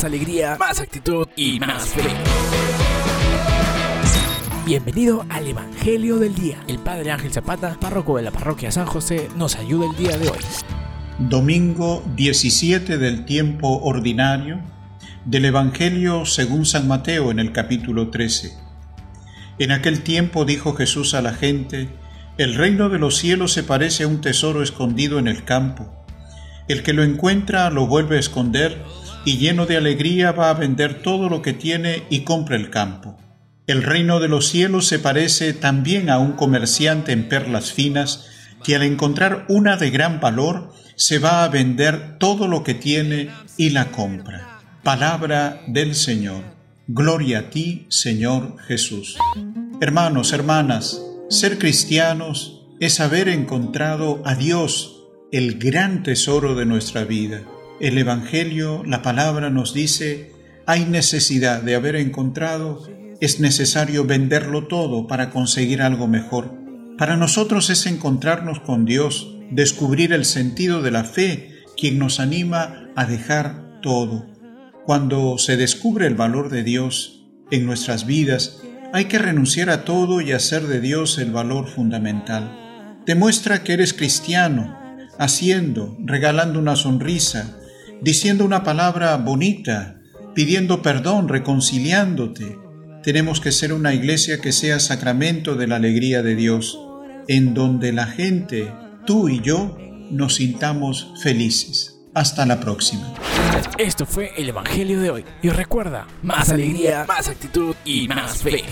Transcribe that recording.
más alegría, más actitud y más fe. Bienvenido al Evangelio del Día. El Padre Ángel Zapata, párroco de la parroquia San José, nos ayuda el día de hoy. Domingo 17 del tiempo ordinario del Evangelio según San Mateo en el capítulo 13. En aquel tiempo dijo Jesús a la gente, El reino de los cielos se parece a un tesoro escondido en el campo. El que lo encuentra lo vuelve a esconder y lleno de alegría va a vender todo lo que tiene y compra el campo. El reino de los cielos se parece también a un comerciante en perlas finas que al encontrar una de gran valor se va a vender todo lo que tiene y la compra. Palabra del Señor. Gloria a ti, Señor Jesús. Hermanos, hermanas, ser cristianos es haber encontrado a Dios, el gran tesoro de nuestra vida. El Evangelio, la palabra nos dice, hay necesidad de haber encontrado es necesario venderlo todo para conseguir algo mejor. Para nosotros es encontrarnos con Dios, descubrir el sentido de la fe, quien nos anima a dejar todo. Cuando se descubre el valor de Dios en nuestras vidas, hay que renunciar a todo y hacer de Dios el valor fundamental. Demuestra que eres cristiano, haciendo, regalando una sonrisa, diciendo una palabra bonita, pidiendo perdón, reconciliándote, tenemos que ser una iglesia que sea sacramento de la alegría de Dios, en donde la gente, tú y yo, nos sintamos felices. Hasta la próxima. Esto fue el Evangelio de hoy. Y recuerda, más alegría, más actitud y más fe.